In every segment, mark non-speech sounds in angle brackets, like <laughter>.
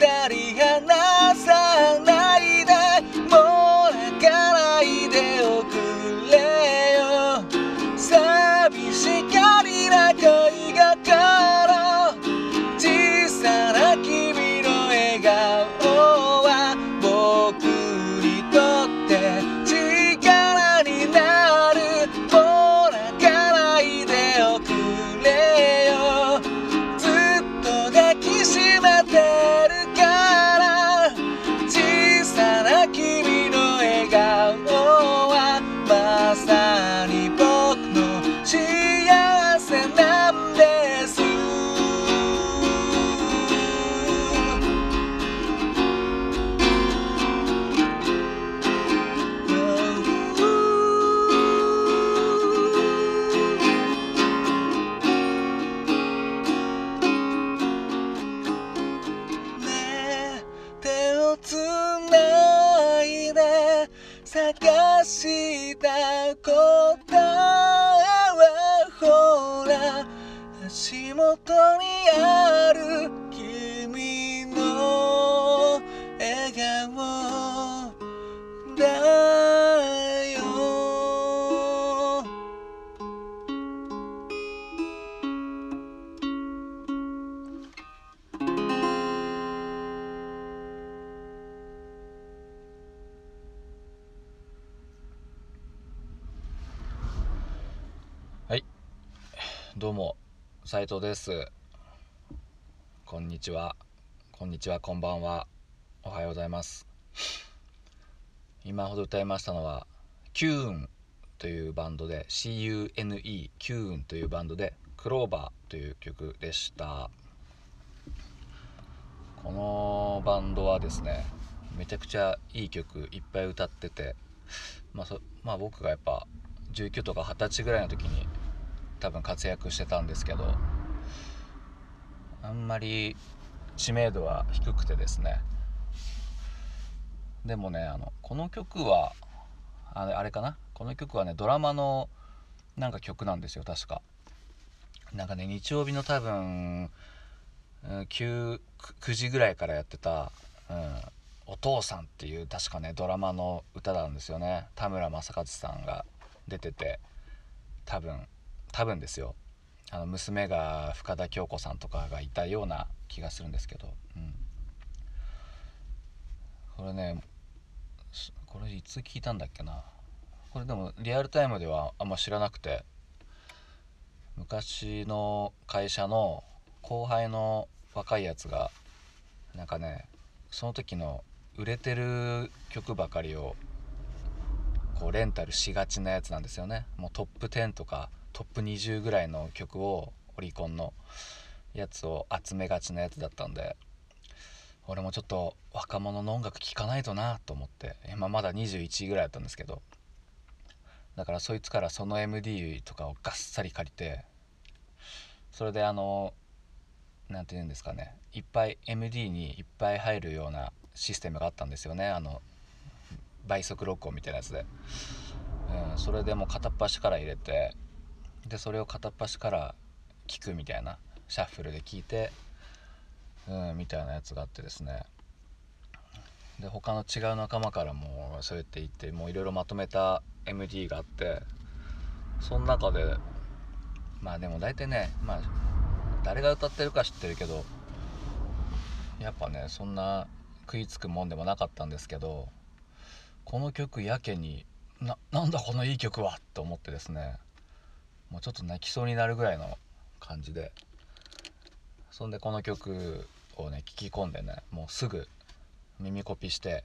人離答えはほら足元にある。どうも斉藤です。こんにちは。こんにちはこんばんは。おはようございます。今ほど歌いましたのはキューンというバンドで CUNE キューンというバンドでクローバーという曲でした。このバンドはですねめちゃくちゃいい曲いっぱい歌っててまあそまあ僕がやっぱ19とか20歳ぐらいの時に多分活躍してたんですけどあんまり知名度は低くてですね。でもねあのこの曲はあれあれかな？この曲はねドラマのなんか曲なんですよ確か。なんかね日曜日の多分 9, 9時ぐらいからやってた、うん「お父さん」っていう確かねドラマの歌なんですよね。田村正和さんが出てて多分多分ですよ。あの娘が深田恭子さんとかがいたような気がするんですけど、うん、これねこれいつ聞いたんだっけな。これでもリアルタイムではあんま知らなくて。昔の会社の後輩の若いやつがなんかねその時の売れてる曲ばかりをこうレンタルしがちなやつなんですよね。もうトップ10とかトップ20ぐらいの曲をオリコンのやつを集めがちなやつだったんで俺もちょっと若者の音楽聴かないとなと思って。今まだ21位ぐらいだったんですけど。だからそいつからその MD とかをがっさり借りてそれであの何て言うんですかね。いっぱい MD にいっぱい入るようなシステムがあったんですよね。あの倍速録音みたいなやつで、うん、それでもう片っ端から入れてでそれを片っ端から聞くみたいなシャッフルで聞いてうんみたいなやつがあってですね。で他の違う仲間からもそうやって言ってもういろいろまとめた MD があってその中でまあでも大体ねまあ誰が歌ってるか知ってるけどやっぱねそんな食いつくもんでもなかったんですけどこの曲やけにななんだこのいい曲はと思ってですね。もうちょっと泣きそうになるぐらいの感じで。そんでこの曲をね聴き込んでねもうすぐ耳コピして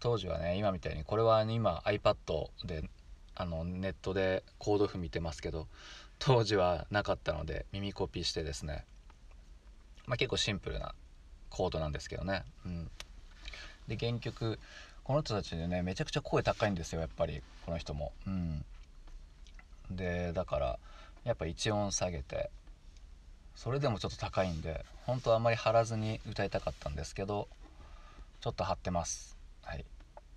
当時はね今みたいにこれは、今 iPad であのネットでコード譜見てますけど当時はなかったので耳コピしてですね。まあ結構シンプルなコードなんですけどね。うん。で原曲この人たちでねめちゃくちゃ声高いんですよやっぱりこの人も。うん。でだからやっぱ1音下げてそれでもちょっと高いんで本当はあんまり張らずに歌いたかったんですけどちょっと張ってます。はい。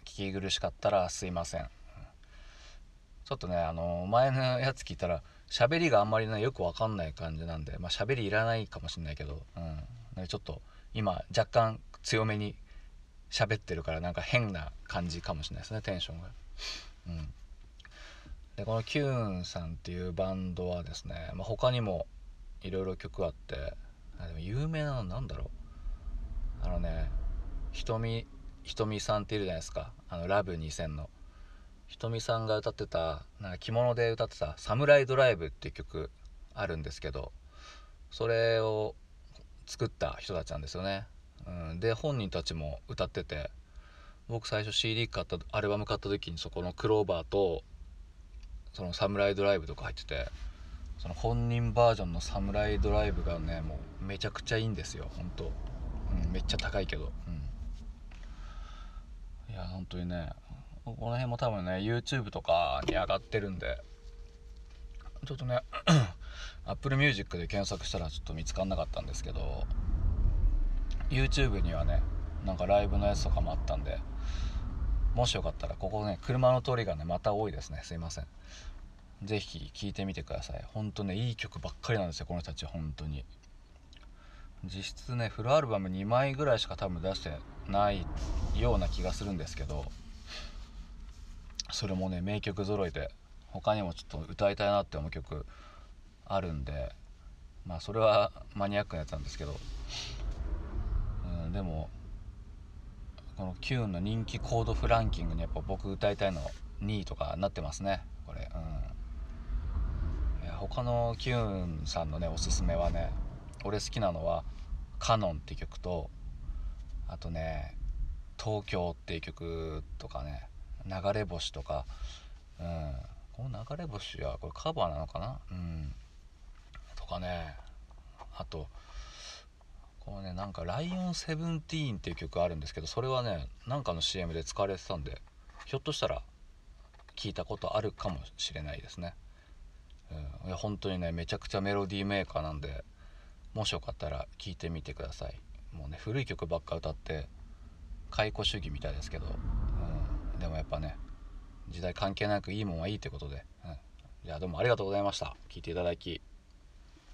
聞き苦しかったらすいません。ちょっとねあの前のやつ聞いたら喋りがあんまりねよくわかんない感じなんでまあ喋りいらないかもしんないけどうん、ちょっと今若干強めに喋ってるからなんか変な感じかもしれないですねテンションが。うん。でこのキューンさんっていうバンドはですね、まあ、他にもいろいろ曲あってあでも有名なのなんだろう。あのねひとみひとみさんっているじゃないですか。あのラブ2000のひとみさんが歌ってたなんか着物で歌ってた「サムライドライブ」っていう曲あるんですけどそれを作った人たちなんですよね、うん、で本人たちも歌ってて僕最初 CD 買ったアルバム買った時にそこのクローバーとその「サムライドライブ」とか入っててその本人バージョンの「サムライドライブ」がねもうめちゃくちゃいいんですよ本当、うん、めっちゃ高いけど、うん、いや本当にねこの辺も多分ね YouTube とかに上がってるんでちょっとね <clears throat> Apple Music で検索したらちょっと見つかんなかったんですけど YouTube にはねなんかライブのやつとかもあったんでもしよかったらここね車の通りがねまた多いですね。すいません。是非聴いてみてください。ほんとねいい曲ばっかりなんですよこの人たち。本当に。実質ねフルアルバム2枚ぐらいしか多分出してないような気がするんですけどそれもね名曲揃いで他にもちょっと歌いたいなって思う曲あるんでまあそれはマニアックなやつなんですけど、うん、でもこのキューンの人気コードフランキングにやっぱ僕歌いたいの2位とかなってますね。これうん。他のキューンさんのねおすすめはね俺好きなのは「カノン」って曲とあとね「東京」っていう曲とかね「流れ星」とかうん。この流れ星はこれカバーなのかな？うん。とかねあとこのねなんか「ライオンセブンティーン」っていう曲あるんですけどそれはねなんかの CM で使われてたんでひょっとしたら聞いたことあるかもしれないですね、うん、いや本当にねめちゃくちゃメロディーメーカーなんでもしよかったら聴いてみてください。もうね古い曲ばっか歌って解雇主義みたいですけど、うん、でもやっぱね時代関係なくいいもんはいいってことで、うん、じゃあどうもありがとうございました。聞いていただき。